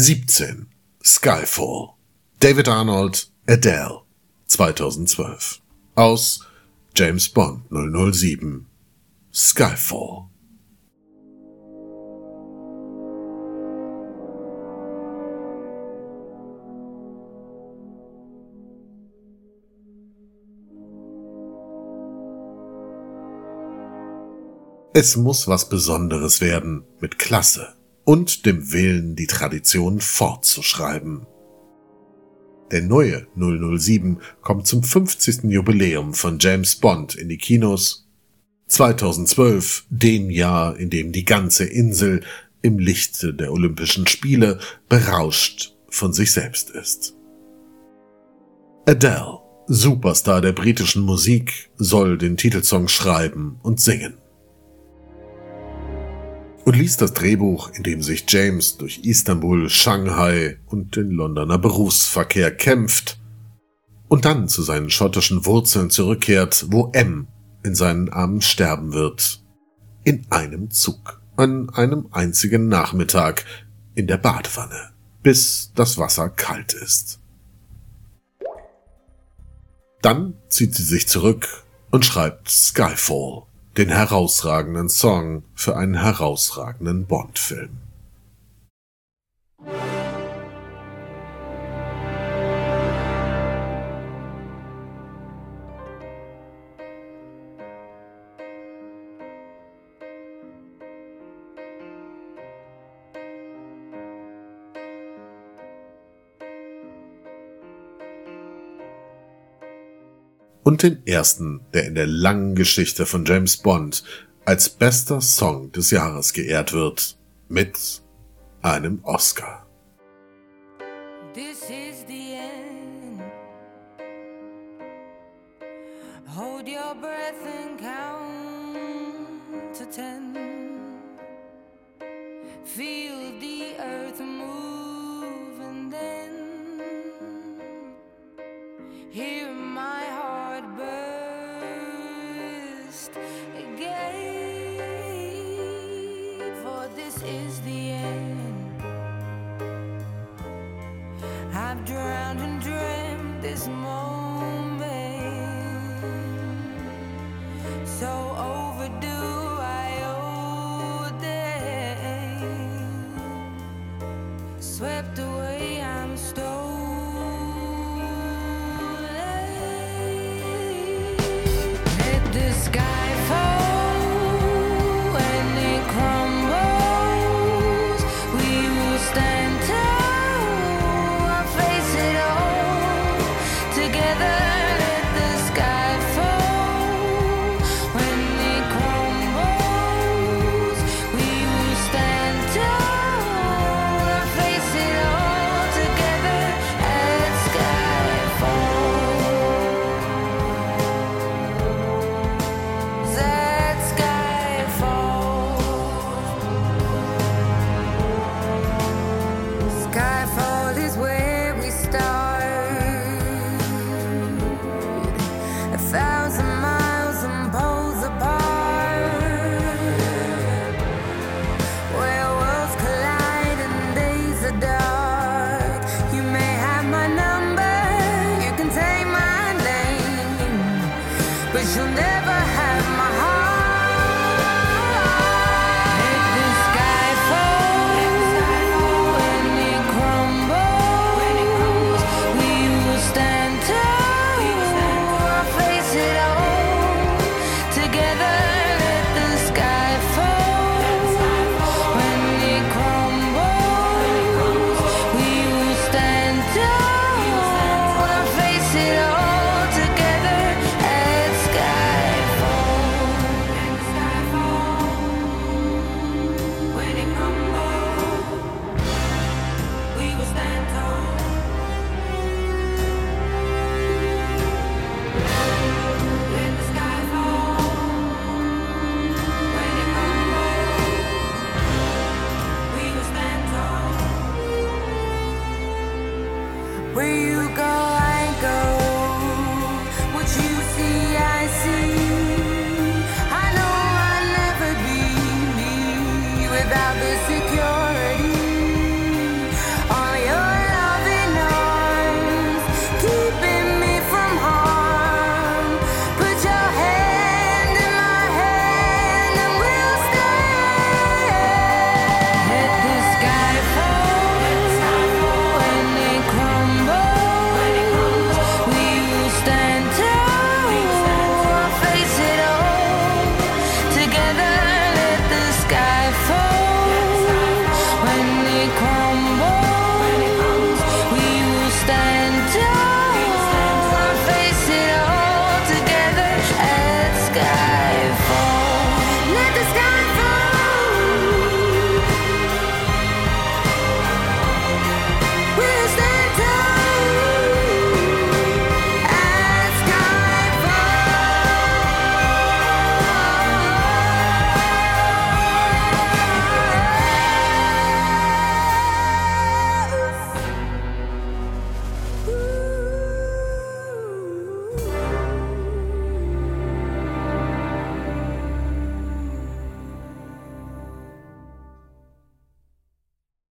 17. Skyfall. David Arnold, Adele. 2012. Aus James Bond 007. Skyfall. Es muss was Besonderes werden, mit Klasse und dem Willen, die Tradition fortzuschreiben. Der neue 007 kommt zum 50. Jubiläum von James Bond in die Kinos. 2012, dem Jahr, in dem die ganze Insel im Lichte der Olympischen Spiele berauscht von sich selbst ist. Adele, Superstar der britischen Musik, soll den Titelsong schreiben und singen und liest das Drehbuch, in dem sich James durch Istanbul, Shanghai und den Londoner Berufsverkehr kämpft und dann zu seinen schottischen Wurzeln zurückkehrt, wo M in seinen Armen sterben wird. In einem Zug, an einem einzigen Nachmittag, in der Badewanne, bis das Wasser kalt ist. Dann zieht sie sich zurück und schreibt Skyfall den herausragenden Song für einen herausragenden Bond-Film. Und den ersten, der in der langen Geschichte von James Bond als bester Song des Jahres geehrt wird, mit einem Oscar. This is the end. Hold your breath and count to ten. Feel the earth move and then hear I've drowned and dreamt this moment. So overdue, I them. Swept away. never had my heart.